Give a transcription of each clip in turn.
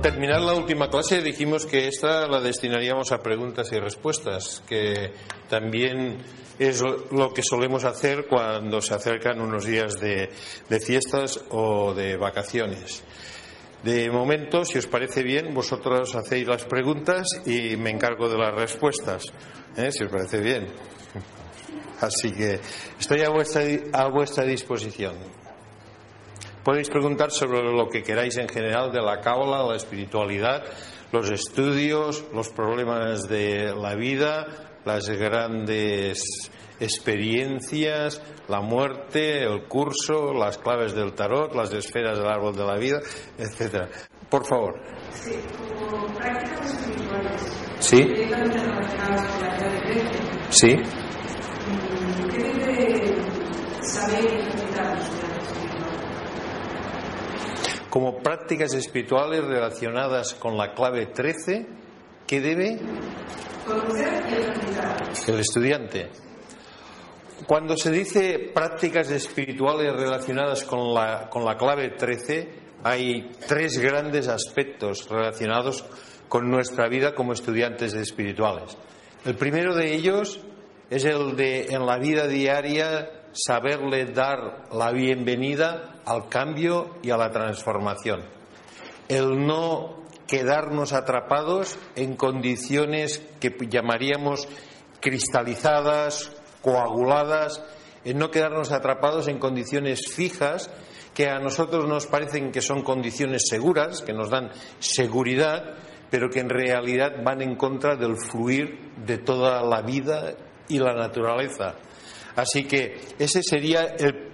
Al terminar la última clase dijimos que esta la destinaríamos a preguntas y respuestas, que también es lo que solemos hacer cuando se acercan unos días de, fiestas o de vacaciones. De momento, si os parece bien, vosotros hacéis las preguntas y me encargo de las respuestas, ¿eh? si os parece bien. Así que estoy a vuestra, a vuestra disposición. Podéis preguntar sobre lo que queráis en general de la cábala, la espiritualidad, los estudios, los problemas de la vida, las grandes experiencias, la muerte, el curso, las claves del tarot, las esferas del árbol de la vida, etcétera. Por favor. Sí, como prácticas espirituales. Sí. Sí. ¿Qué debe saber interpretar Como prácticas espirituales relacionadas con la clave 13, ¿qué debe? El estudiante. Cuando se dice prácticas espirituales relacionadas con la, con la clave 13, hay tres grandes aspectos relacionados con nuestra vida como estudiantes espirituales. El primero de ellos es el de en la vida diaria saberle dar la bienvenida al cambio y a la transformación. El no quedarnos atrapados en condiciones que llamaríamos cristalizadas, coaguladas, en no quedarnos atrapados en condiciones fijas que a nosotros nos parecen que son condiciones seguras, que nos dan seguridad, pero que en realidad van en contra del fluir de toda la vida y la naturaleza. Así que ese sería el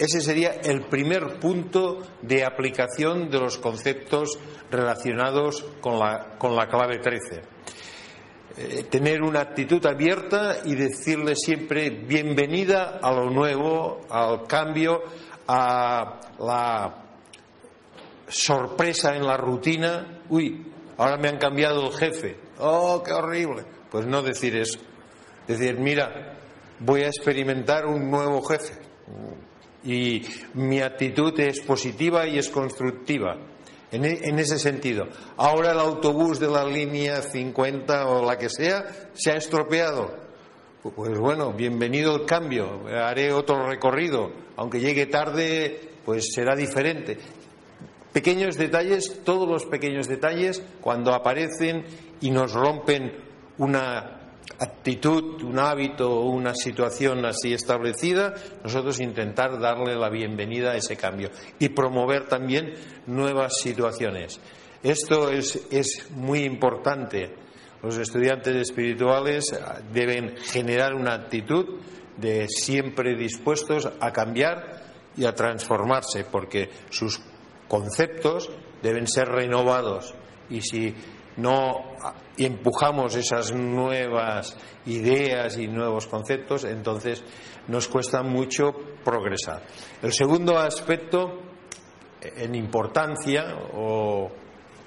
ese sería el primer punto de aplicación de los conceptos relacionados con la, con la clave 13. Eh, tener una actitud abierta y decirle siempre bienvenida a lo nuevo, al cambio, a la sorpresa en la rutina. Uy, ahora me han cambiado el jefe. Oh, qué horrible. Pues no decir eso. Decir, mira, voy a experimentar un nuevo jefe y mi actitud es positiva y es constructiva. En, en, ese sentido. Ahora el autobús de la línea 50 o la que sea se ha estropeado. Pues bueno, bienvenido el cambio. Haré otro recorrido. Aunque llegue tarde, pues será diferente. Pequeños detalles, todos los pequeños detalles, cuando aparecen y nos rompen una actitud, un hábito o una situación así establecida, nosotros intentar darle la bienvenida a ese cambio y promover también nuevas situaciones. Esto es, es muy importante. Los estudiantes espirituales deben generar una actitud de siempre dispuestos a cambiar y a transformarse, porque sus conceptos deben ser renovados. Y si no empujamos esas nuevas ideas y nuevos conceptos, entonces nos cuesta mucho progresar. El segundo aspecto, en importancia, o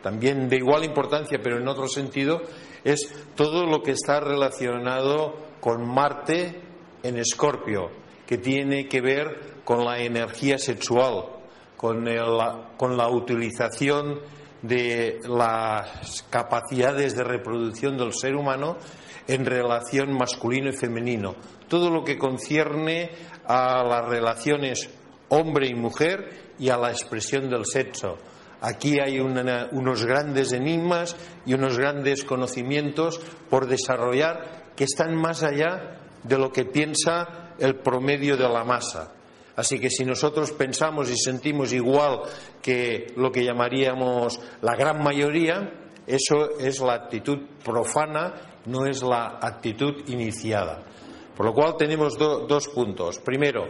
también de igual importancia, pero en otro sentido, es todo lo que está relacionado con Marte en Escorpio, que tiene que ver con la energía sexual, con, con la utilización de las capacidades de reproducción del ser humano en relación masculino y femenino. Todo lo que concierne a las relaciones hombre y mujer y a la expresión del sexo. Aquí hay unos grandes enigmas y unos grandes conocimientos por desarrollar que están más allá de lo que piensa el promedio de la masa. Así que si nosotros pensamos y sentimos igual que lo que llamaríamos la gran mayoría, eso es la actitud profana, no es la actitud iniciada. Por lo cual tenemos dos puntos. Primero,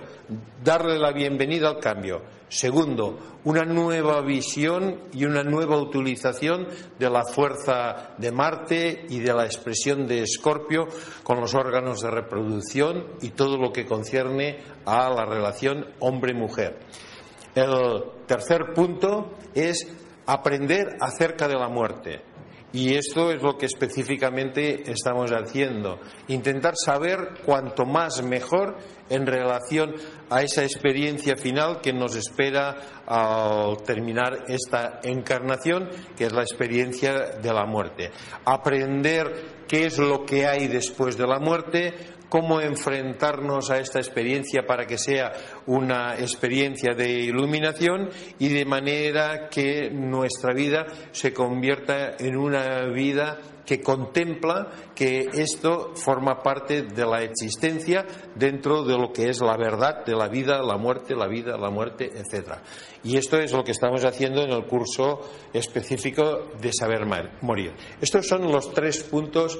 darle la bienvenida al cambio. Segundo, una nueva visión y una nueva utilización de la fuerza de Marte y de la expresión de Escorpio con los órganos de reproducción y todo lo que concierne a la relación hombre-mujer. El tercer punto es aprender acerca de la muerte. Y esto es lo que específicamente estamos haciendo. Intentar saber cuanto más mejor en relación a esa experiencia final que nos espera al terminar esta encarnación, que es la experiencia de la muerte. Aprender qué es lo que hay después de la muerte, cómo enfrentarnos a esta experiencia para que sea una experiencia de iluminación y de manera que nuestra vida se convierta en una vida que contempla que esto forma parte de la existencia dentro de lo que es la verdad de la vida, la muerte, la vida, la muerte, etc. Y esto es lo que estamos haciendo en el curso específico de saber morir. Estos son los tres puntos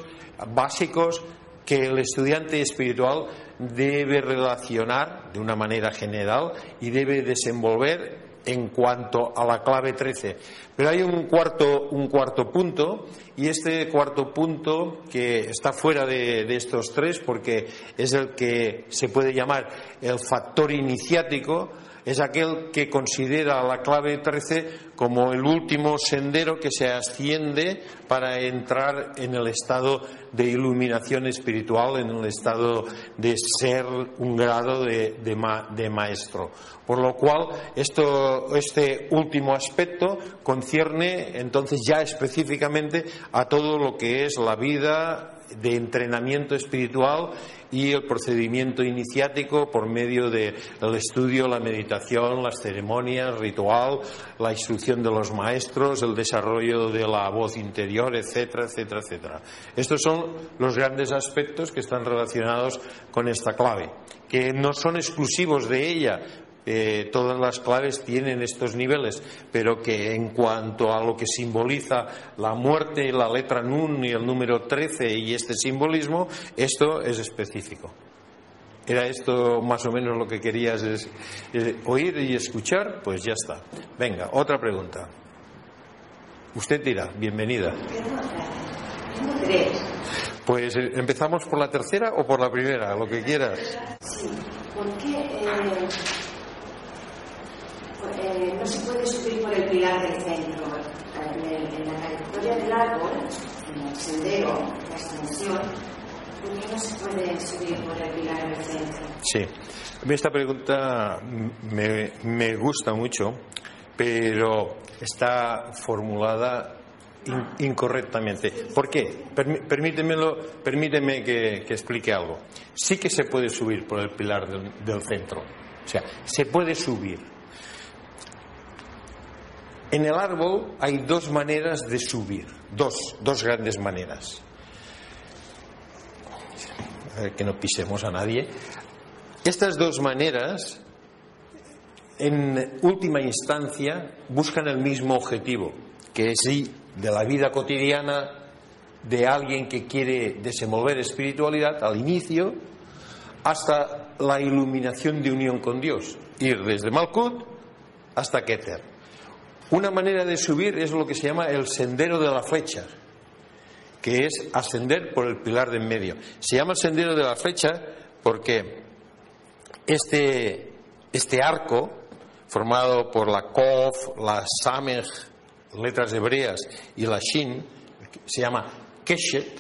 básicos que el estudiante espiritual debe relacionar de una manera general y debe desenvolver en cuanto a la clave 13. Pero hay un cuarto, un cuarto punto, y este cuarto punto que está fuera de, de, estos tres, porque es el que se puede llamar el factor iniciático, es aquel que considera la clave 13 como el último sendero que se asciende para entrar en el estado de iluminación espiritual, en el estado de ser un grado de, de, maestro. Por lo cual, esto, este último aspecto concierne entonces ya específicamente a todo lo que es la vida de entrenamiento espiritual y el procedimiento iniciático por medio del estudio, la meditación, las ceremonias, ritual, la instrucción de los maestros, el desarrollo de la voz interior, etcétera, etcétera, etcétera. Estos son los grandes aspectos que están relacionados con esta clave, que no son exclusivos de ella, eh, todas las claves tienen estos niveles, pero que en cuanto a lo que simboliza la muerte, la letra Nun y el número 13 y este simbolismo, esto es específico. ¿Era esto más o menos lo que querías eh, oír y escuchar? Pues ya está. Venga, otra pregunta. Usted dirá, bienvenida. Pues eh, empezamos por la tercera o por la primera, lo que quieras. Sí, ¿por qué eh, no se puede subir por el pilar del centro. En, la trayectoria del árbol, en el sendero, la extensión, ¿por qué no se puede subir por el pilar del centro? Sí, esta pregunta me, me gusta mucho, pero está formulada incorrectamente. ¿Por qué? Permítemelo, permíteme que, que, explique algo. Sí que se puede subir por el pilar del, del centro. O sea, se puede subir, en el árbol hay dos maneras de subir, dos, dos grandes maneras. A ver que no pisemos a nadie. Estas dos maneras, en última instancia, buscan el mismo objetivo, que es de la vida cotidiana de alguien que quiere desenvolver espiritualidad al inicio hasta la iluminación de unión con Dios, ir desde Malkut hasta Keter. Una manera de subir es lo que se llama el sendero de la flecha, que es ascender por el pilar de en medio. Se llama sendero de la flecha porque este, este arco, formado por la Kof, la Samech, letras hebreas, y la Shin, se llama Keshet,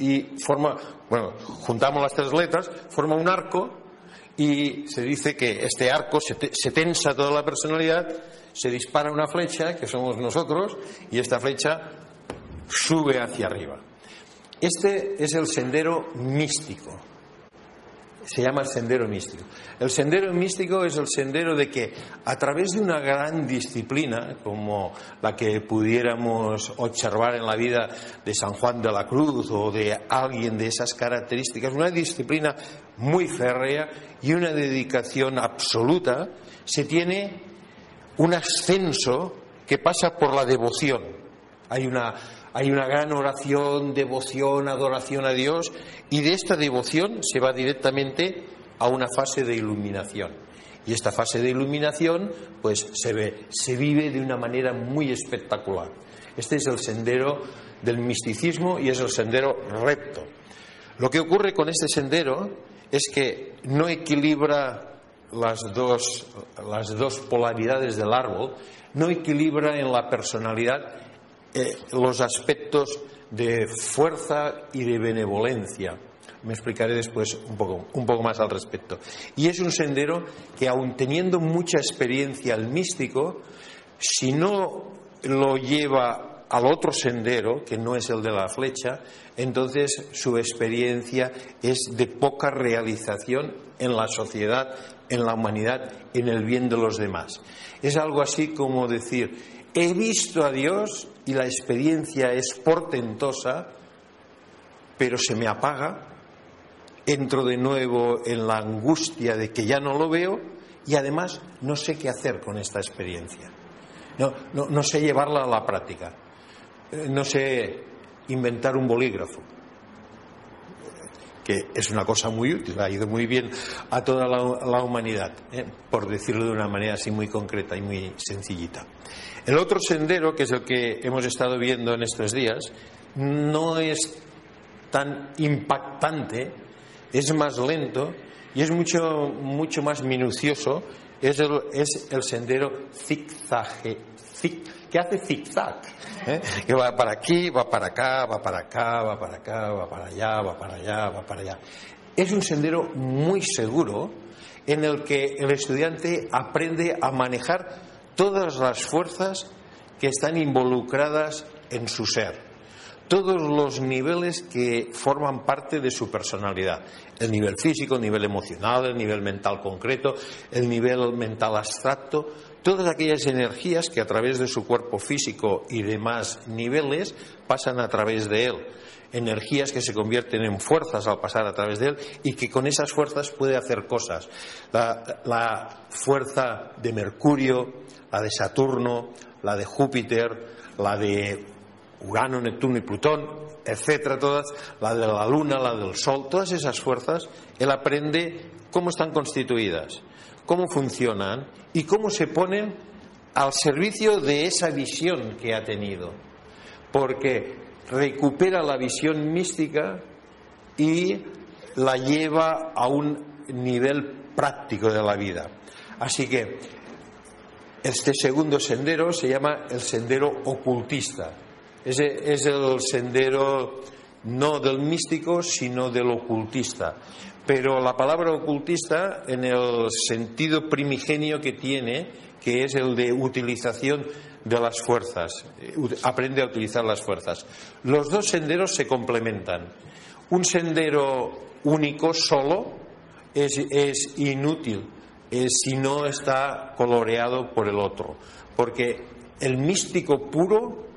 y forma, bueno, juntamos las tres letras, forma un arco y se dice que este arco se tensa toda la personalidad se dispara una flecha, que somos nosotros, y esta flecha sube hacia arriba. Este es el sendero místico. Se llama el sendero místico. El sendero místico es el sendero de que a través de una gran disciplina, como la que pudiéramos observar en la vida de San Juan de la Cruz o de alguien de esas características, una disciplina muy férrea y una dedicación absoluta, se tiene un ascenso que pasa por la devoción. Hay una, hay una gran oración, devoción, adoración a Dios y de esta devoción se va directamente a una fase de iluminación. Y esta fase de iluminación pues se ve, se vive de una manera muy espectacular. Este es el sendero del misticismo y es el sendero recto. Lo que ocurre con este sendero es que no equilibra las dos, las dos polaridades del árbol, no equilibra en la personalidad eh, los aspectos de fuerza y de benevolencia. Me explicaré después un poco, un poco más al respecto. Y es un sendero que, aun teniendo mucha experiencia el místico, si no lo lleva al otro sendero, que no es el de la flecha, entonces su experiencia es de poca realización en la sociedad, en la humanidad, en el bien de los demás. Es algo así como decir, he visto a Dios y la experiencia es portentosa, pero se me apaga, entro de nuevo en la angustia de que ya no lo veo y además no sé qué hacer con esta experiencia. No, no, sé llevarla a la práctica. Eh, no sé inventar un bolígrafo, que es una cosa muy útil, ha ido muy bien a toda la, humanidad, eh, por decirlo de una manera así muy concreta y muy sencillita. El otro sendero, que es el que hemos estado viendo en estos días, no es tan impactante, es más lento y es mucho, mucho más minucioso. Es el, sendero zigzag, que hace zigzag, ¿eh? que va para aquí, va para acá, va para acá, va para acá, va para allá, va para allá, va para allá. Es un sendero muy seguro en el que el estudiante aprende a manejar todas las fuerzas que están involucradas en su ser, todos los niveles que forman parte de su personalidad, el nivel físico, el nivel emocional, el nivel mental concreto, el nivel mental abstracto, todas aquellas energías que a través de su cuerpo físico y demás niveles pasan a través de él energías que se convierten en fuerzas al pasar a través de él y que con esas fuerzas puede hacer cosas. La, fuerza de Mercurio, la de Saturno, la de Júpiter, la de Urano, Neptuno y Plutón, etcétera, todas, la de la Luna, la del Sol, todas esas fuerzas, él aprende cómo están constituidas, cómo funcionan y cómo se ponen al servicio de esa visión que ha tenido. Porque recupera la visión mística y la lleva a un nivel práctico de la vida. Así que este segundo sendero se llama el sendero ocultista. Es el sendero no del místico, sino del ocultista. Pero la palabra ocultista, en el sentido primigenio que tiene, que es el de utilización de las fuerzas, eh, aprende a utilizar las fuerzas. Los dos senderos se complementan. Un sendero único, solo, es, inútil eh, si no está coloreado por el otro, porque el místico puro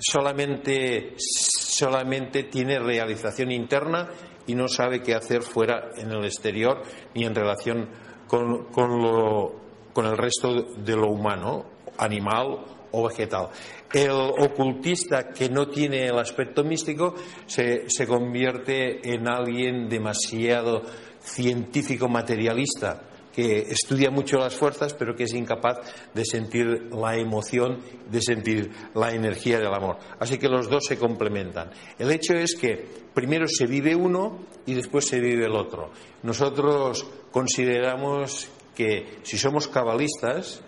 solamente, solamente tiene realización interna y no sabe qué hacer fuera en el exterior ni en relación con, con el resto de lo humano, animal o vegetal. El ocultista que no tiene el aspecto místico se, se convierte en alguien demasiado científico materialista que estudia mucho las fuerzas pero que es incapaz de sentir la emoción, de sentir la energía del amor. Así que los dos se complementan. El hecho es que primero se vive uno y después se vive el otro. Nosotros consideramos que si somos cabalistas,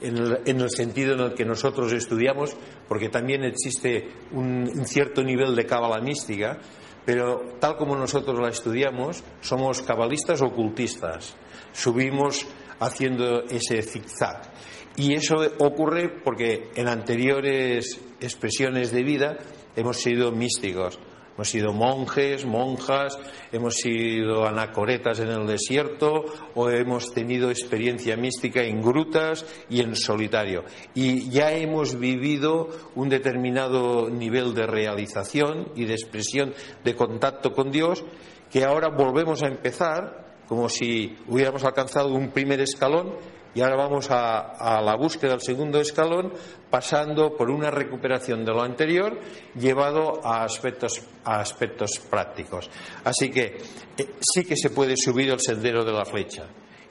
en el, sentido en el que nosotros estudiamos, porque también existe un, cierto nivel de cábala mística, pero tal como nosotros la estudiamos, somos cabalistas ocultistas. Subimos haciendo ese zigzag. Y eso ocurre porque en anteriores expresiones de vida hemos sido místicos. Hemos sido monjes, monjas, hemos sido anacoretas en el desierto o hemos tenido experiencia mística en grutas y en solitario. Y ya hemos vivido un determinado nivel de realización y de expresión de contacto con Dios que ahora volvemos a empezar como si hubiéramos alcanzado un primer escalón y ahora vamos a, la búsqueda del segundo escalón, pasando por una recuperación de lo anterior, llevado a aspectos, a aspectos prácticos. Así que eh, sí que se puede subir el sendero de la flecha.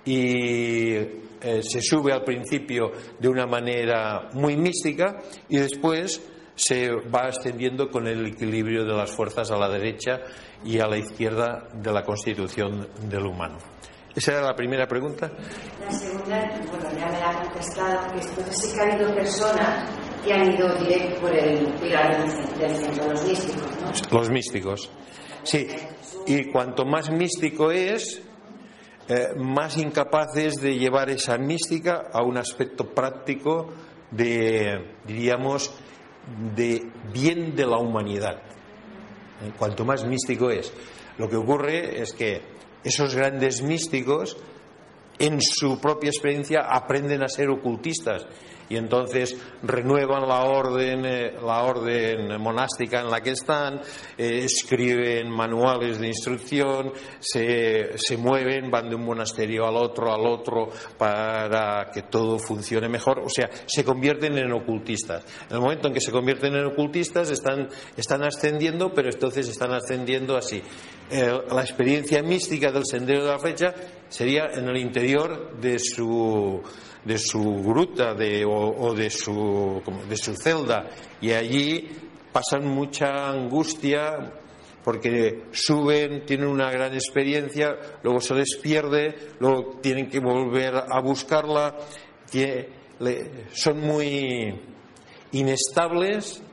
Y eh, se sube al principio de una manera muy mística y después se va extendiendo con el equilibrio de las fuerzas a la derecha y a la izquierda de la constitución del humano. ¿Esa era la primera pregunta? La segunda, bueno, ya me la ha contestado, que entonces sí que ha habido personas que han ido directo por el pilar del centro, los místicos, ¿no? Los místicos, sí. Y cuanto más místico es, eh, más incapaces de llevar esa mística a un aspecto práctico de, diríamos, de bien de la humanidad. Eh, cuanto más místico es. Lo que ocurre es que esos grandes místicos en su propia experiencia aprenden a ser ocultistas y entonces renuevan la orden, eh, la orden monástica en la que están, eh, escriben manuales de instrucción, se, mueven, van de un monasterio al otro, al otro, para que todo funcione mejor. O sea, se convierten en ocultistas. En el momento en que se convierten en ocultistas están, ascendiendo, pero entonces están ascendiendo así. la experiencia mística del sendero de la flecha sería en el interior de su de su gruta o, de, su, de su celda y allí pasan mucha angustia porque suben, tienen una gran experiencia, luego se les luego tienen que volver a buscarla, son muy inestables,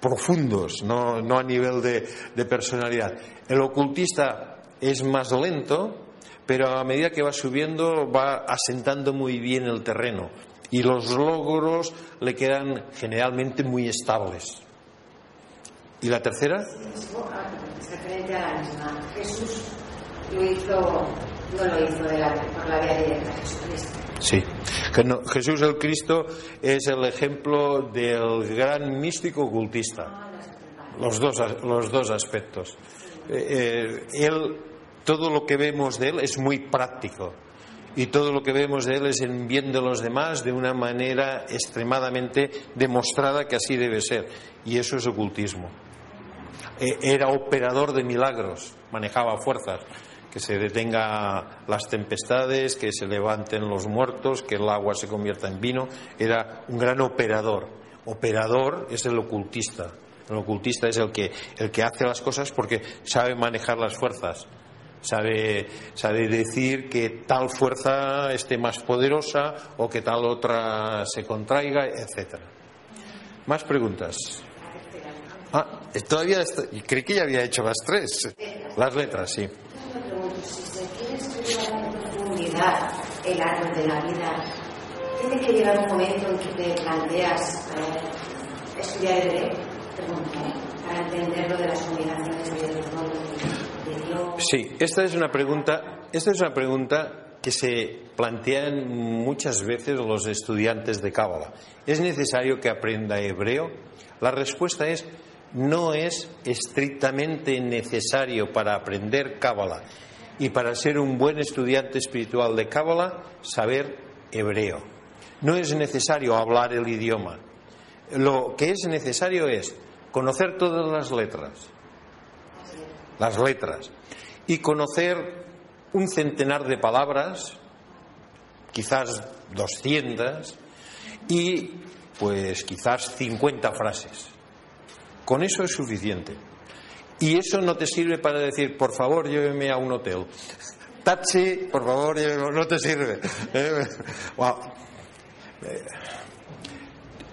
profundos, no, a nivel de personalidad. El ocultista es más lento, pero a medida que va subiendo va asentando muy bien el terreno y los logros le quedan generalmente muy estables. ¿Y la tercera? referente a la misma. Jesús lo hizo, no lo hizo de la, por la vía directa, Jesucristo. Sí, Jesús el Cristo es el ejemplo del gran místico ocultista. Ah, los dos, los dos aspectos. Eh, eh, él todo lo que vemos de él es muy práctico y todo lo que vemos de él es en bien los demás de una manera extremadamente demostrada que así debe ser. Y eso es ocultismo. E, era operador de milagros, manejaba fuerzas, que se detenga las tempestades, que se levanten los muertos, que el agua se convierta en vino. Era un gran operador. Operador es el ocultista. El ocultista es el que, el que hace las cosas porque sabe manejar las fuerzas sabe, sabe decir que tal fuerza esté más poderosa o que tal otra se contraiga, etcétera. Más preguntas. Ah, todavía y creí que ya había hecho las tres. Las letras, sí. Si se quiere estudiar en profundidad el árbol de la vida, tiene que llegar un momento en que te planteas estudiar el derecho, ¿eh? para entender lo de las combinaciones de Sí, esta es una pregunta, esta es una pregunta que se plantean muchas veces los estudiantes de Cábala. ¿Es necesario que aprenda hebreo? La respuesta es no es estrictamente necesario para aprender Cábala y para ser un buen estudiante espiritual de Cábala saber hebreo. No es necesario hablar el idioma. Lo que es necesario es conocer todas las letras, las letras, y conocer un centenar de palabras, quizás 200, y pues quizás 50 frases. Con eso es suficiente. Y eso no te sirve para decir, por favor, lléveme a un hotel. Taxi, por favor, lléveme, no te sirve. Eh,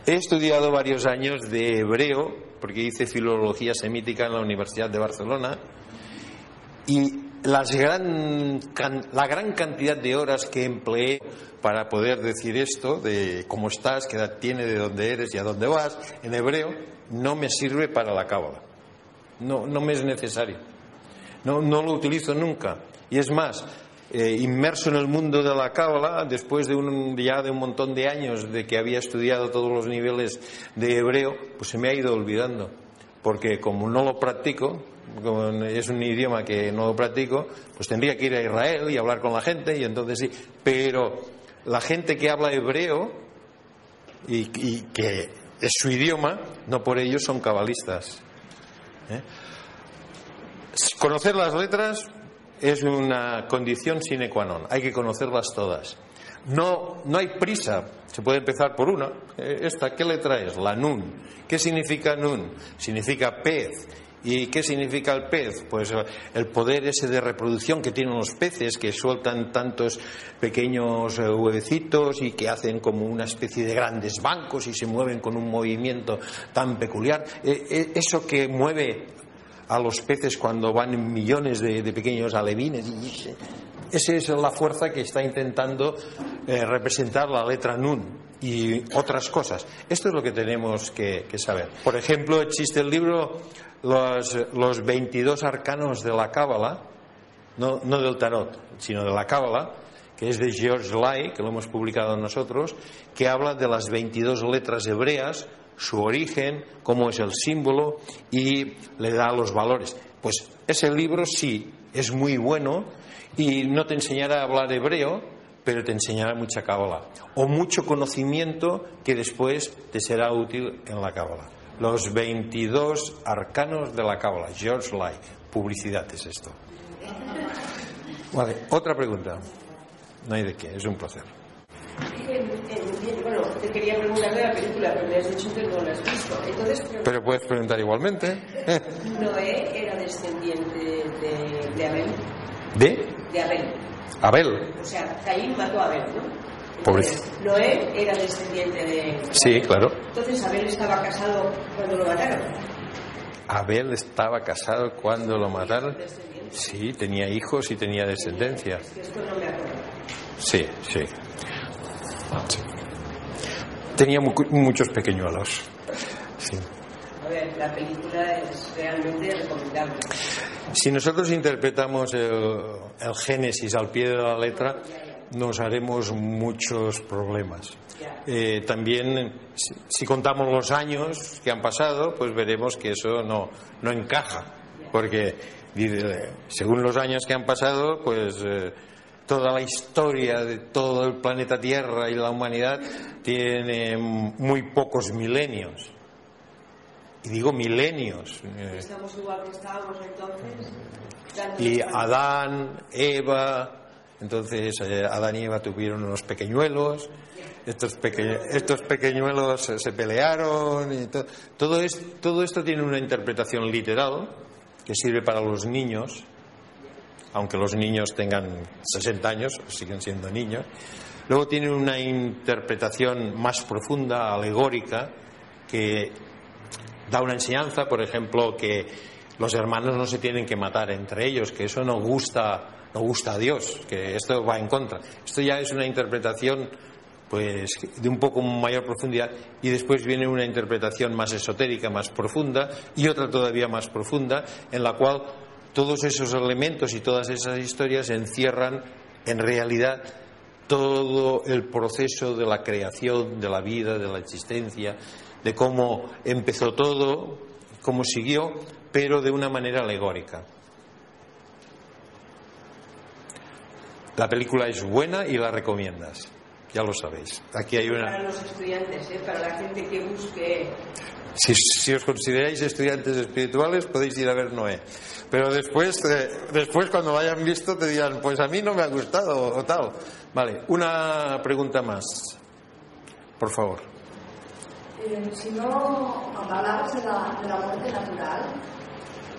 he estudiado varios años de hebreo, porque hice filología semítica en la Universidad de Barcelona, y las gran, la gran cantidad de horas que empleé para poder decir esto, de cómo estás, qué edad tienes, de dónde eres y a dónde vas, en hebreo, no me sirve para la cábala. No, no me es necesario. No, no lo utilizo nunca. Y es más, eh, inmerso en el mundo de la cábala, después de un, ya de un montón de años de que había estudiado todos los niveles de hebreo, pues se me ha ido olvidando. Porque como no lo practico, es un idioma que no practico, pues tendría que ir a Israel y hablar con la gente y entonces sí. Pero la gente que habla hebreo y, y que es su idioma, no por ello son cabalistas. ¿eh? Conocer las letras es una condición sine qua non. Hay que conocerlas todas. No, no hay prisa. Se puede empezar por una. Eh, Esta, ¿qué letra es? La nun. ¿Qué significa nun? Significa pez. ¿Y qué significa el pez? Pues eh, el poder ese de reproducción que tienen los peces, que sueltan tantos pequeños eh, huevecitos y que hacen como una especie de grandes bancos y se mueven con un movimiento tan peculiar. Eh, Eso que mueve a los peces cuando van millones de, pequeños alevines. Esa es la fuerza que está intentando eh, representar la letra nun y otras cosas. Esto es lo que tenemos que, saber. Por ejemplo, existe el libro Los, los 22 arcanos de la Cábala, no, no del tarot, sino de la Cábala, que es de George Lai, que lo hemos publicado nosotros, que habla de las 22 letras hebreas, su origen, cómo es el símbolo y le da los valores. Pues ese libro sí es muy bueno y no te enseñará a hablar hebreo, pero te enseñará mucha cábala o mucho conocimiento que después te será útil en la cábala. Los 22 arcanos de la cábala, George Lai. Publicidad es esto. Vale, otra pregunta. No hay de qué, es un placer. En- en- bueno, te quería preguntar de la película, pero me has dicho que no la has visto. Entonces, Pero puedes preguntar igualmente. Noé era descendiente de, de Abel. ¿De? De Abel. Abel. O sea, Caín mató a Abel, ¿no? Entonces, Noé era descendiente de. Sí, claro. Entonces, Abel estaba casado cuando lo mataron. Abel estaba casado cuando lo mataron. Sí, tenía hijos y tenía descendencia. Esto no me acuerdo. Sí, sí. Sí. Tenía mu- muchos pequeñuelos. Sí. A ver, la película es realmente recomendable. Si nosotros interpretamos el, el Génesis al pie de la letra, nos haremos muchos problemas. Eh, también, si, si contamos los años que han pasado, pues veremos que eso no, no encaja. Porque según los años que han pasado, pues eh, toda la historia de todo el planeta Tierra y la humanidad tiene muy pocos milenios. Y digo milenios. eh, Estamos igual que estábamos entonces. y. Adán, Eva, entonces eh, Adán y Eva tuvieron unos pequeñuelos, estos, peque- estos pequeñuelos se, se pelearon, y to- todo, es- todo esto tiene una interpretación literal que sirve para los niños, aunque los niños tengan 60 años, siguen siendo niños. Luego tiene una interpretación más profunda, alegórica, que da una enseñanza, por ejemplo, que los hermanos no se tienen que matar entre ellos, que eso no gusta, no gusta a Dios, que esto va en contra. Esto ya es una interpretación pues de un poco mayor profundidad y después viene una interpretación más esotérica, más profunda y otra todavía más profunda en la cual todos esos elementos y todas esas historias encierran en realidad todo el proceso de la creación, de la vida, de la existencia, de cómo empezó todo, cómo siguió, pero de una manera alegórica. La película es buena y la recomiendas, ya lo sabéis. Aquí hay Para una. los estudiantes, ¿eh? para la gente que busque. Si, si os consideráis estudiantes espirituales, podéis ir a ver Noé. Pero después, eh, después cuando lo hayan visto, te dirán, pues a mí no me ha gustado o tal. Vale, una pregunta más, por favor. Eh, si no hablabas de la, de la muerte natural,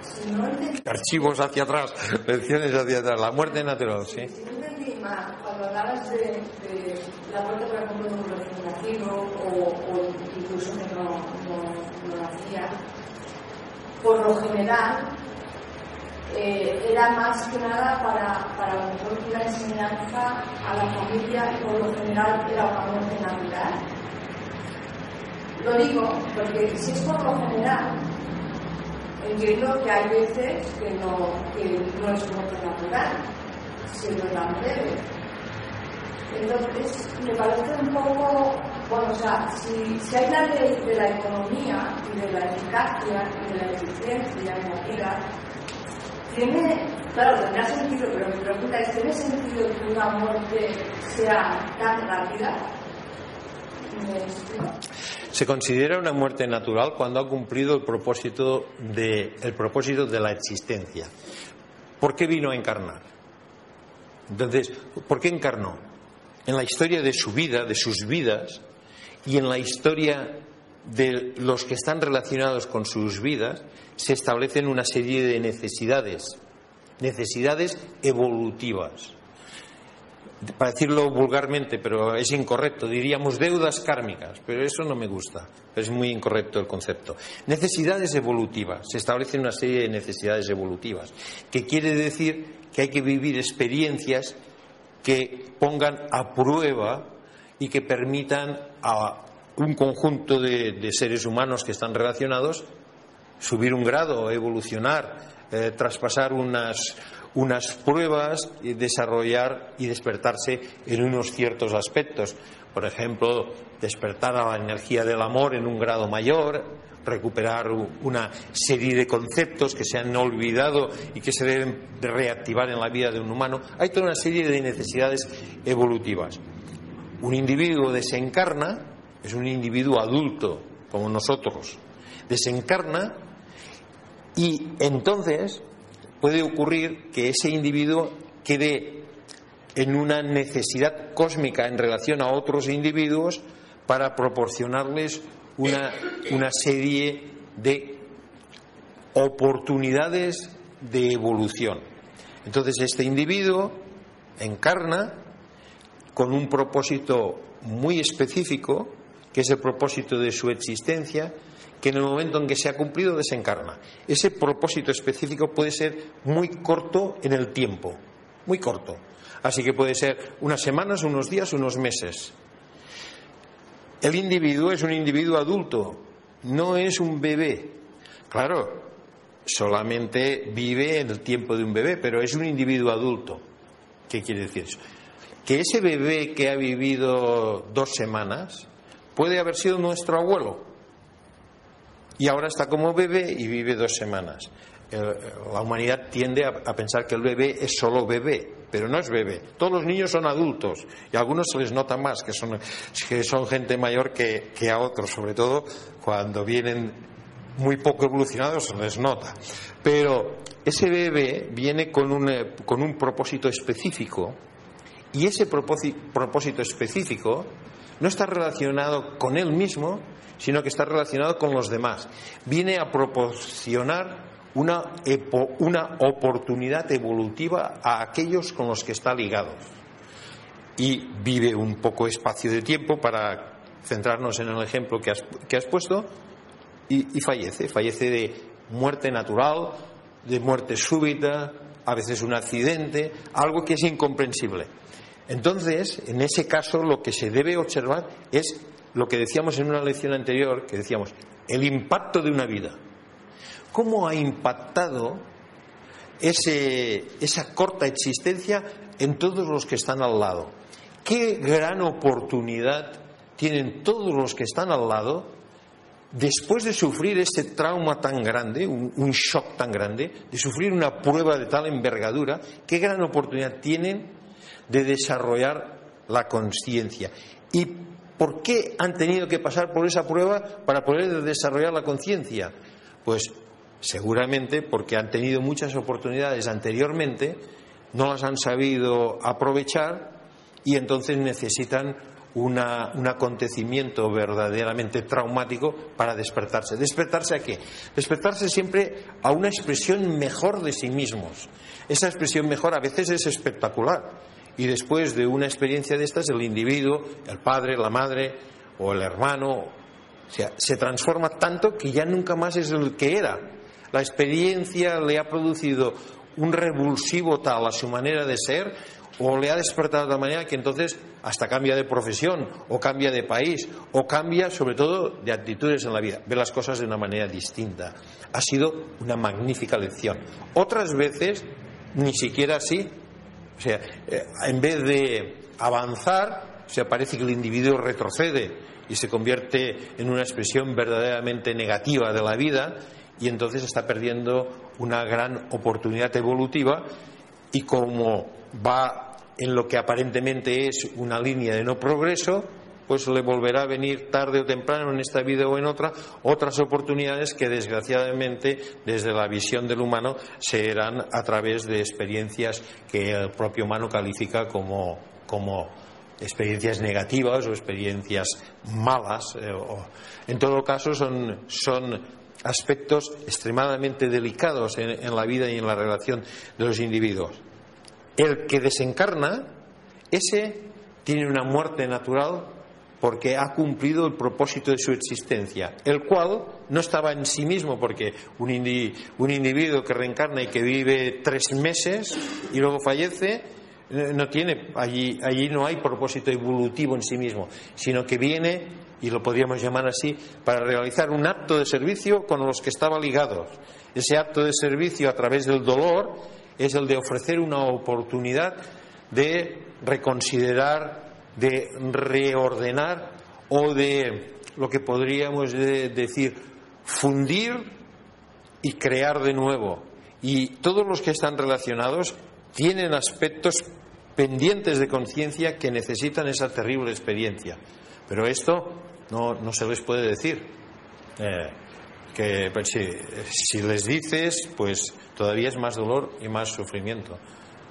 si no entendí, Archivos hacia atrás, lecciones hacia atrás, la muerte natural, sí. si no entendí mal, cuando hablabas de, de la muerte, por ejemplo, de un nacido o, o incluso que no, no, no nacía, por lo general eh, era más que nada para, para lo mejor una enseñanza a la familia y por lo general era una muerte natural. Lo digo porque si es por lo general, entiendo que hay veces que no, que no es muerte natural, sino tan breve. Entonces, me parece un poco, bueno, o sea, si, si hay la ley de la economía y de la eficacia y de la eficiencia en la vida, Tiene, claro, tendrá sentido, pero mi pregunta es, ¿tiene sentido que una muerte sea tan rápida? Se considera una muerte natural cuando ha cumplido el propósito de, el propósito de la existencia. ¿Por qué vino a encarnar? Entonces, ¿por qué encarnó? En la historia de su vida, de sus vidas, y en la historia de los que están relacionados con sus vidas, se establecen una serie de necesidades, necesidades evolutivas. Para decirlo vulgarmente, pero es incorrecto, diríamos deudas kármicas, pero eso no me gusta, es muy incorrecto el concepto. Necesidades evolutivas, se establecen una serie de necesidades evolutivas, que quiere decir que hay que vivir experiencias que pongan a prueba y que permitan a un conjunto de, seres humanos que están relacionados subir un grado, evolucionar, eh, traspasar unas, unas pruebas, desarrollar y despertarse en unos ciertos aspectos. Por ejemplo, despertar a la energía del amor en un grado mayor, recuperar una serie de conceptos que se han olvidado y que se deben de reactivar en la vida de un humano. Hay toda una serie de necesidades evolutivas. Un individuo desencarna, es un individuo adulto, como nosotros, desencarna y entonces puede ocurrir que ese individuo quede en una necesidad cósmica en relación a otros individuos para proporcionarles una, una serie de oportunidades de evolución. Entonces este individuo encarna con un propósito muy específico, que es el propósito de su existencia, que en el momento en que se ha cumplido desencarna. Ese propósito específico puede ser muy corto en el tiempo, muy corto. Así que puede ser unas semanas, unos días, unos meses. El individuo es un individuo adulto, no es un bebé. Claro, solamente vive en el tiempo de un bebé, pero es un individuo adulto. ¿Qué quiere decir eso? Que ese bebé que ha vivido dos semanas puede haber sido nuestro abuelo y ahora está como bebé y vive dos semanas. Eh, La humanidad tiende a, pensar que el bebé es solo bebé, pero no es bebé. Todos los niños son adultos y a algunos se les nota más que son, gente mayor que, a otros, sobre todo cuando vienen muy poco evolucionados se les nota. Pero ese bebé viene con un, eh, con un propósito específico y ese propósi- propósito específico no está relacionado con él mismo, sino que está relacionado con los demás. Viene a proporcionar una, una oportunidad evolutiva a aquellos con los que está ligado. Y vive un poco espacio de tiempo para centrarnos en el ejemplo que has, que has puesto y, y fallece. Fallece de muerte natural, de muerte súbita, a veces un accidente, algo que es incomprensible. Entonces, en ese caso, lo que se debe observar es lo que decíamos en una lección anterior, que decíamos, el impacto de una vida. ¿Cómo ha impactado ese- esa corta existencia en todos los que están al lado? ¿Qué gran oportunidad tienen todos los que están al lado después de sufrir este trauma tan grande, un, un shock tan grande, de sufrir una prueba de tal envergadura, qué gran oportunidad tienen de desarrollar la conciencia. ¿Y por qué han tenido que pasar por esa prueba para poder desarrollar la conciencia? Pues seguramente porque han tenido muchas oportunidades anteriormente, no las han sabido aprovechar y entonces necesitan una- un acontecimiento verdaderamente traumático para despertarse. ¿Despertarse a qué? Despertarse siempre a una expresión mejor de sí mismos. Esa expresión mejor a veces es espectacular. Y después de una experiencia de estas, el individuo, el padre, la madre o el hermano, o sea, se transforma tanto que ya nunca más es el que era. La experiencia le ha producido un revulsivo tal a su manera de ser o le ha despertado de tal manera que entonces hasta cambia de profesión o cambia de país o cambia sobre todo de actitudes en la vida, ve las cosas de una manera distinta. Ha sido una magnífica lección. Otras veces ni siquiera así. O sea, eh, en vez de avanzar, o sea, parece que el individuo retrocede y se convierte en una expresión verdaderamente negativa de la vida y entonces está perdiendo una gran oportunidad evolutiva y como va en lo que aparentemente es una línea de no progreso, pues le volverá a venir tarde o temprano en esta vida o en otra otras oportunidades que desgraciadamente desde la visión del humano serán a través de experiencias que el propio humano califica como, como experiencias negativas o experiencias malas. Eh, en todo caso, son, son aspectos extremadamente delicados en, en, la vida y en la relación de los individuos. El que desencarna, ese tiene una muerte natural porque ha cumplido el propósito de su existencia, el cual no estaba en sí mismo, porque un, individuo que reencarna y que vive tres meses y luego fallece, eh, no tiene, allí, allí no hay propósito evolutivo en sí mismo, sino que viene, y lo podríamos llamar así, para realizar un acto de servicio con los que estaba ligado. Ese acto de servicio a través del dolor es el de ofrecer una oportunidad de reconsiderar, de reordenar o de lo que podríamos decir fundir y crear de nuevo. Y todos los que están relacionados tienen aspectos pendientes de conciencia que necesitan esa terrible experiencia. Pero esto no, no se les puede decir. Eh, que pues, si, si, les dices, pues todavía es más dolor y más sufrimiento.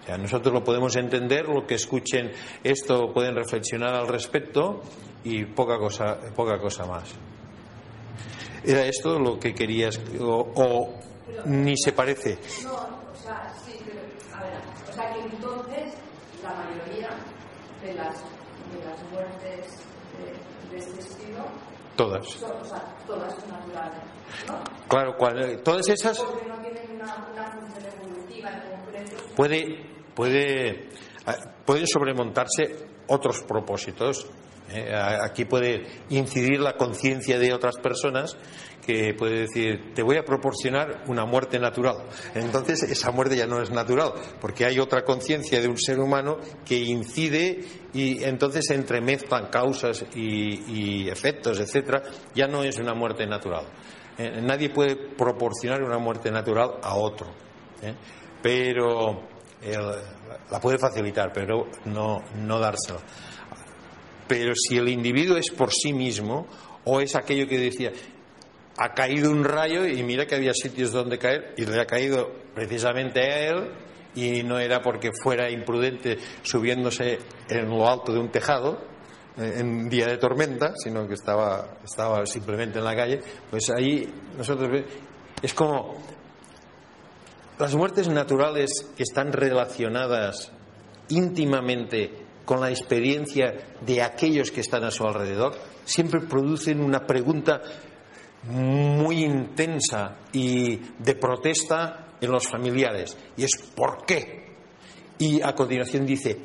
O sea, nosotros lo podemos entender, lo que escuchen esto pueden reflexionar al respecto y poca cosa, poca cosa más. ¿Era esto lo que querías o, o ni se parece? No, o sea, sí, pero, a ver, o sea que entonces la mayoría de las, de las muertes de, de este estilo Todas. son, o sea, todas son naturales, ¿no? Claro, cual- todas esas Porque no tienen una, una función evolutiva en concreto. puede, puede, pueden sobremontarse otros propósitos. ¿eh? Aquí puede incidir la conciencia de otras personas que puede decir, te voy a proporcionar una muerte natural. Entonces esa muerte ya no es natural, porque hay otra conciencia de un ser humano que incide y entonces se entremezclan causas y, y efectos, etcétera. Ya no es una muerte natural. Eh, Nadie puede proporcionar una muerte natural a otro. ¿eh? Pero el- la puede facilitar, pero no, no dársela. Pero si el individuo es por sí mismo, o es aquello que decía, ha caído un rayo y mira que había sitios donde caer y le ha caído precisamente a él y no era porque fuera imprudente subiéndose en lo alto de un tejado eh, en día de tormenta, sino que estaba, estaba simplemente en la calle, pues ahí nosotros es como las muertes naturales que están relacionadas íntimamente con la experiencia de aquellos que están a su alrededor, siempre producen una pregunta muy intensa y de protesta en los familiares. Y es ¿por qué? Y a continuación dice,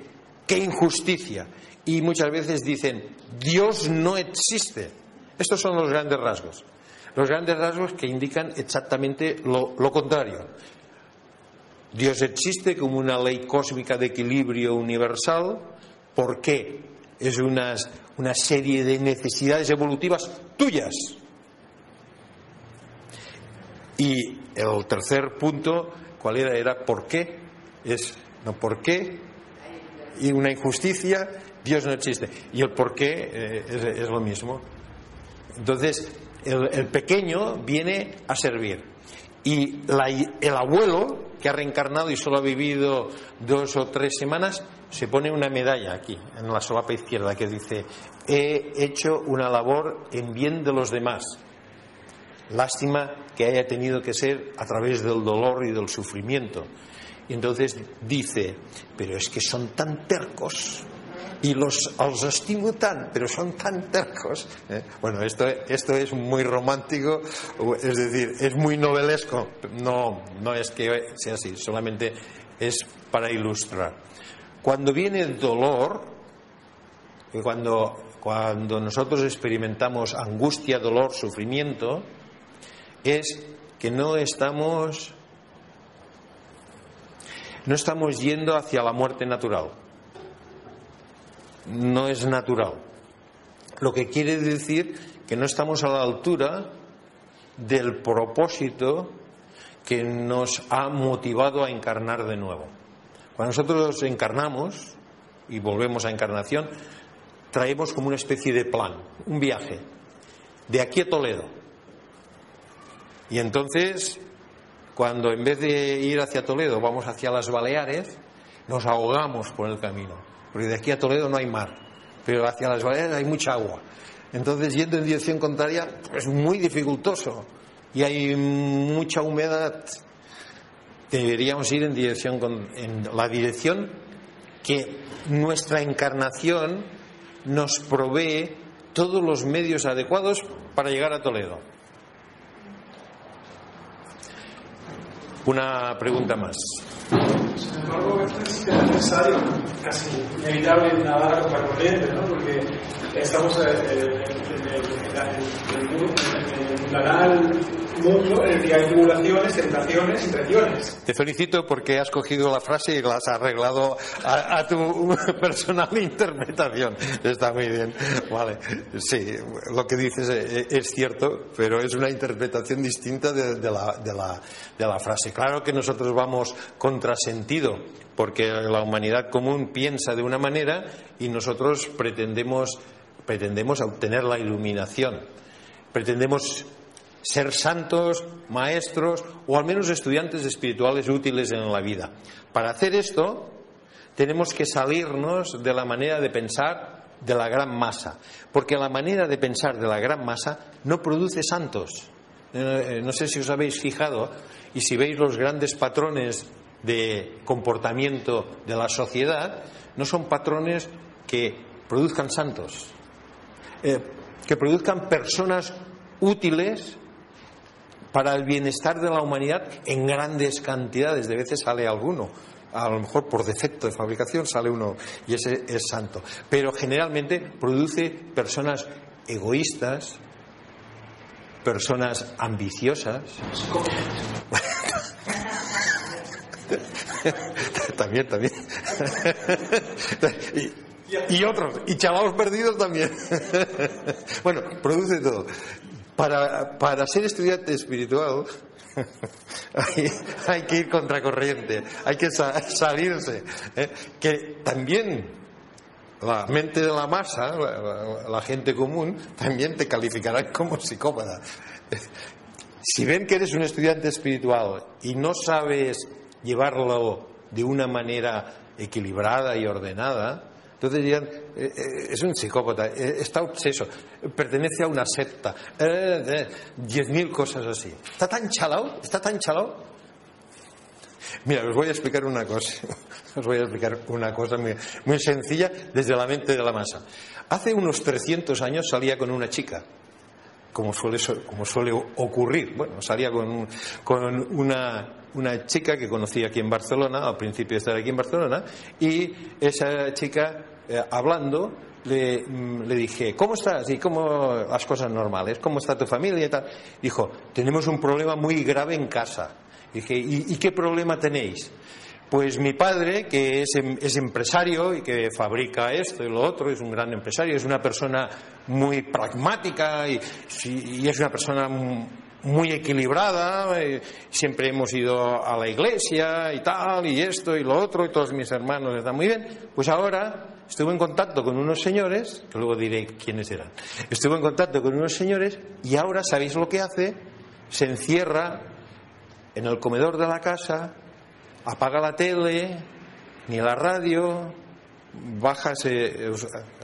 qué injusticia. Y muchas veces dicen, Dios no existe. Estos son los grandes rasgos. Los grandes rasgos que indican exactamente lo, contrario. Dios existe como una ley cósmica de equilibrio universal. ¿Por qué? Es una, una serie de necesidades evolutivas tuyas. Y el tercer punto, ¿cuál era? Era ¿por qué? Es, no, ¿por qué? Y una injusticia, Dios no existe. Y el por qué eh, es, lo mismo. Entonces, el pequeño viene a servir. Y la- el abuelo, que ha reencarnado y solo ha vivido dos o tres semanas, se pone una medalla aquí, en la solapa izquierda, que dice, he hecho una labor en bien de los demás. Lástima que haya tenido que ser a través del dolor y del sufrimiento. Y entonces dice, pero es que son tan tercos y los, los estimo tan, pero son tan tercos. ¿eh? Bueno, esto, esto es muy romántico, es decir, es muy novelesco. No, no es que sea así, solamente es para ilustrar. Cuando viene dolor, cuando, cuando nosotros experimentamos angustia, dolor, sufrimiento, es que no estamos no estamos yendo hacia la muerte natural. No es natural. Lo que quiere decir que no estamos a la altura del propósito que nos ha motivado a encarnar de nuevo. Cuando nosotros encarnamos y volvemos a encarnación, traemos como una especie de plan, un viaje, de aquí a Toledo. Y entonces, cuando en vez de ir hacia Toledo vamos hacia las Baleares, nos ahogamos por el camino, porque de aquí a Toledo no hay mar, pero hacia las Baleares hay mucha agua. Entonces, yendo en dirección contraria es muy dificultoso y hay mucha humedad. Deberíamos ir en dirección con, en la dirección que nuestra encarnación nos provee todos los medios adecuados para llegar a Toledo. Una pregunta más. Sin embargo, es necesario, casi inevitable nadar contra corriente, ¿no? Porque estamos en, el canal en el hay tribulaciones, tentaciones y traiciones. Te felicito porque has cogido la frase y la has arreglado a, a tu personal interpretación. Está muy bien. Vale. Sí, lo que dices es, es cierto, pero es una interpretación distinta de, de, la, de, la, de la frase. Claro que nosotros vamos contrasentido porque la humanidad común piensa de una manera y nosotros pretendemos, pretendemos obtener la iluminación. Pretendemos ser santos, maestros o al menos estudiantes espirituales útiles en la vida. Para hacer esto tenemos que salirnos de la manera de pensar de la gran masa, porque la manera de pensar de la gran masa no produce santos. Eh, no sé si os habéis fijado y si veis los grandes patrones de comportamiento de la sociedad, no son patrones que produzcan santos, eh, que produzcan personas útiles para el bienestar de la humanidad en grandes cantidades. De veces sale alguno, a lo mejor por defecto de fabricación sale uno y ese es santo. Pero generalmente produce personas egoístas, personas ambiciosas. también, también. y, otros, y chavalos perdidos también. bueno, produce todo para, ser estudiante espiritual hay, que ir contracorriente, hay que salirse. ¿eh? Que también la mente de la masa, la, la, gente común, también te calificará como psicópata. Si ven que eres un estudiante espiritual y no sabes llevarlo de una manera equilibrada y ordenada, entonces dirían, eh, eh, es un psicópata, eh, está obseso, pertenece a una secta, diez mil cosas así. ¿Está tan chalado? ¿Está tan chalado? Mira, os voy a explicar una cosa. Os voy a explicar una cosa muy, muy sencilla desde la mente de la masa. Hace unos 300 años salía con una chica como suele, como suele ocurrir. Bueno, salía con, con una, una, chica que conocí aquí en Barcelona, al principio de estar aquí en Barcelona, y esa chica, eh, hablando, le, mm, le, dije, ¿cómo estás? ¿Y cómo las cosas normales? ¿Cómo está tu familia y tal? Dijo, tenemos un problema muy grave en casa. Dije, ¿y, qué problema tenéis? Pues mi padre, que es, em, es, empresario y que fabrica esto y lo otro, es un gran empresario, es una persona muy pragmática y, y es una persona muy equilibrada, eh, siempre hemos ido a la iglesia y tal, y esto y lo otro, y todos mis hermanos están muy bien. Pues ahora estuve en contacto con unos señores, que luego diré quiénes eran, estuve en contacto con unos señores y ahora, ¿sabéis lo que hace? Se encierra en el comedor de la casa, apaga la tele, ni la radio, baja,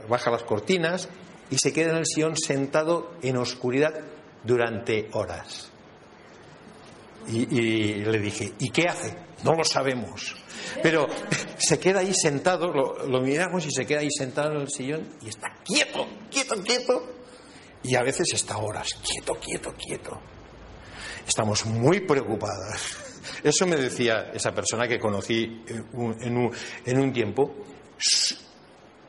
baja las cortinas y se queda en el sillón sentado en oscuridad durante horas. Y, le dije, ¿y qué hace? No lo sabemos. Pero se queda ahí sentado, lo, miramos y se queda ahí sentado en el sillón y está quieto, quieto, quieto. Y a veces está horas, quieto, quieto, quieto. Estamos muy preocupadas. Eso me decía esa persona que conocí en un, en un tiempo.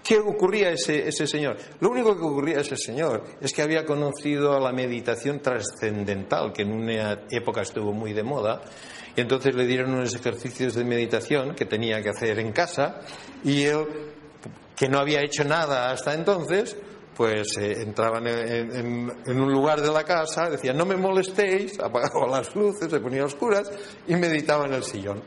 ¿Qué ocurría a ese, ese, señor? Lo único que ocurría a ese señor es que había conocido la meditación trascendental, que en una época estuvo muy de moda, y entonces le dieron unos ejercicios de meditación que tenía que hacer en casa, y él, que no había hecho nada hasta entonces, pues eh, entraban en, un lugar de la casa, decían no me molestéis, apagaban las luces, se ponían oscuras y meditaban en el sillón.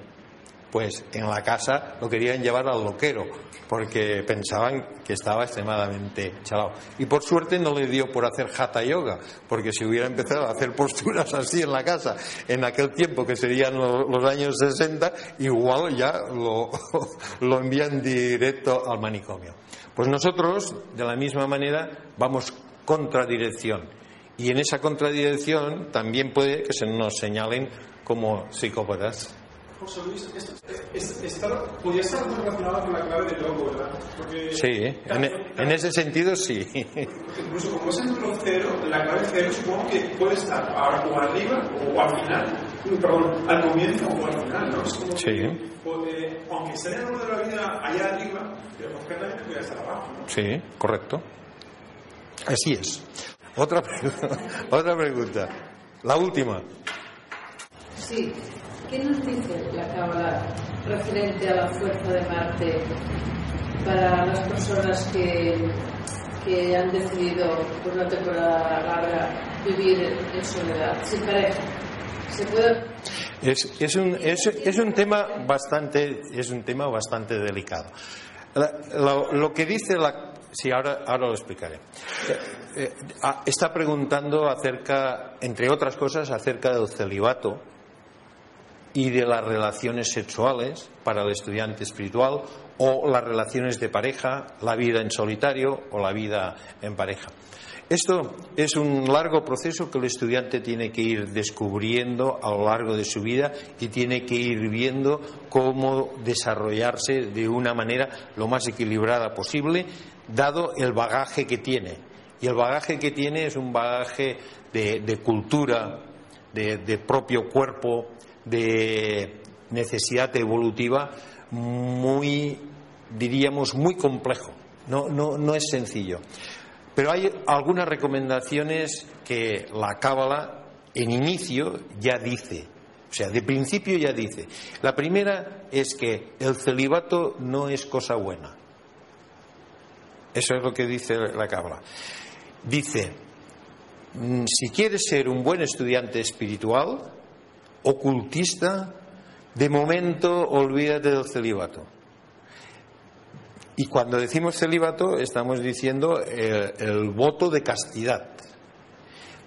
Pues en la casa lo querían llevar al loquero, porque pensaban que estaba extremadamente chalado. Y por suerte no le dio por hacer hatha yoga, porque si hubiera empezado a hacer posturas así en la casa, en aquel tiempo que serían lo- los años 60, igual ya lo, lo envían directo al manicomio. Pues nosotros, de la misma manera, vamos contradirección. Y en esa contradirección también puede que se nos señalen como psicópatas. José Luis, esto, es- está- podría estar muy relacionado con la clave del logo, ¿verdad? Porque, Sí, en, en ese sentido sí. Incluso como es el número cero, la clave cero supongo que puede estar a- o arriba o al final. Perdón, al comienzo o al final, ¿no? Es como Sí. que, porque, aunque esté en el número de la vida allá arriba, pero concretamente puede estar abajo, ¿no? Sí, correcto. Así es. Otra, pre- otra pregunta. La última. Sí. ¿Qué nos dice la Cábala referente a la fuerza de Marte para las personas que, que han decidido por una temporada larga vivir en soledad? ¿Se puede Es, es un, es, es un tema bastante es un tema bastante delicado. Lo, que dice la sí ahora ahora lo explicaré. Eh, eh, está preguntando acerca entre otras cosas acerca del celibato y de las relaciones sexuales para el estudiante espiritual o las relaciones de pareja, la vida en solitario o la vida en pareja. Esto es un largo proceso que el estudiante tiene que ir descubriendo a lo largo de su vida y tiene que ir viendo cómo desarrollarse de una manera lo más equilibrada posible, dado el bagaje que tiene. Y el bagaje que tiene es un bagaje de, cultura, de propio cuerpo, de necesidad evolutiva muy, diríamos, muy complejo. No, no, no es sencillo. Pero hay algunas recomendaciones que la Cábala en inicio ya dice. O sea, de principio ya dice. La primera es que el celibato no es cosa buena. Eso es lo que dice la Cábala. Dice, mm, si quieres ser un buen estudiante espiritual, ocultista, de momento olvídate del celibato. Y cuando decimos celibato estamos diciendo el, el voto de castidad.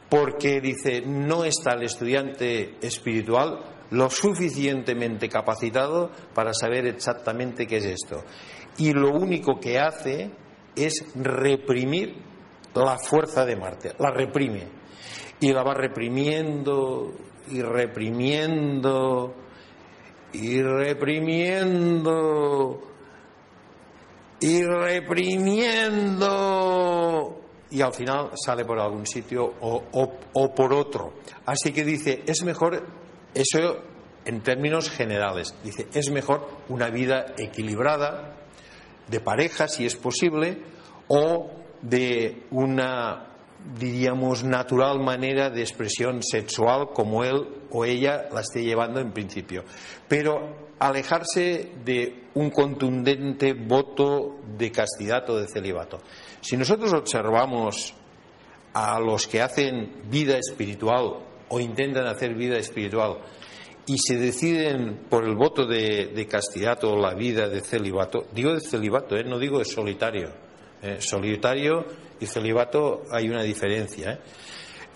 Porque dice, no está el estudiante espiritual lo suficientemente capacitado para saber exactamente qué es esto. Y lo único que hace es reprimir la fuerza de Marte, la reprime. Y la va reprimiendo y reprimiendo y reprimiendo y reprimiendo y al final sale por algún sitio o, o- por otro. Así que dice, es mejor, eso en términos generales, dice, es mejor una vida equilibrada, de pareja si es posible, o de una, diríamos, natural manera de expresión sexual como él o ella la esté llevando en principio. Pero alejarse de un contundente voto de castidad o de celibato. Si nosotros observamos a los que hacen vida espiritual o intentan hacer vida espiritual y se deciden por el voto de, de castidad o la vida de celibato, digo de celibato, ¿eh? no digo de solitario. ¿eh? Solitario celibato hay una diferencia. ¿eh?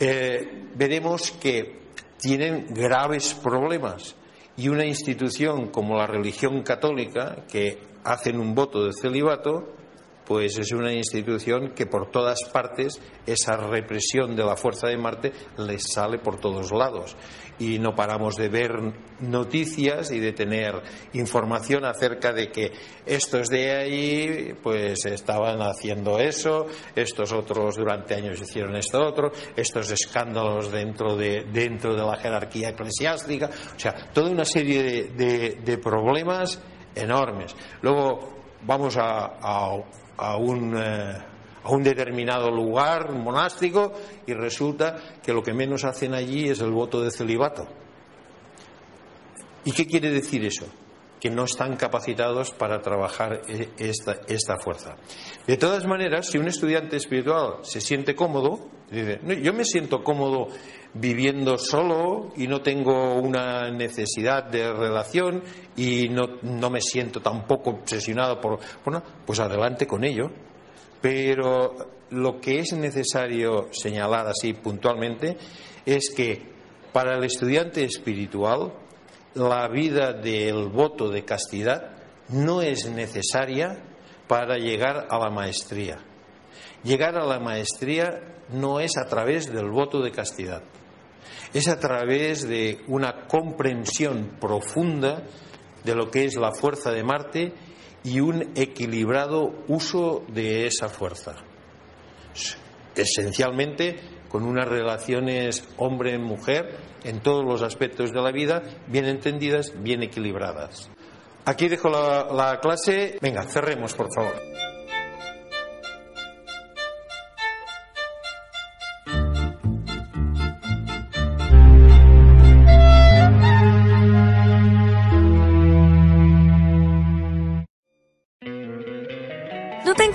Eh, veremos que tienen graves problemas y una institución como la religión católica, que hacen un voto de celibato, pues es una institución que por todas partes esa represión de la fuerza de Marte les sale por todos lados y no paramos de ver noticias y de tener información acerca de que estos de ahí pues estaban haciendo eso, estos otros durante años hicieron esto otro, estos escándalos dentro de dentro de la jerarquía eclesiástica, o sea, toda una serie de, de- problemas enormes. Luego vamos a, a- a un, eh, a un determinado lugar monástico y resulta que lo que menos hacen allí es el voto de celibato. ¿Y qué quiere decir eso? que no están capacitados para trabajar eh, esta, esta fuerza. De todas maneras, si un estudiante espiritual se siente cómodo, dice, "No, yo me siento cómodo viviendo solo y no tengo una necesidad de relación y no, no me siento tampoco obsesionado por... Bueno, pues adelante con ello. Pero lo que es necesario señalar así puntualmente es que para el estudiante espiritual la vida del voto de castidad no es necesaria para llegar a la maestría. Llegar a la maestría no es a través del voto de castidad, es a través de una comprensión profunda de lo que es la fuerza de Marte y un equilibrado uso de esa fuerza. Esencialmente con unas relaciones hombre-mujer en todos los aspectos de la vida, bien entendidas, bien equilibradas. Aquí dejo la, la clase. Venga, cerremos, por favor.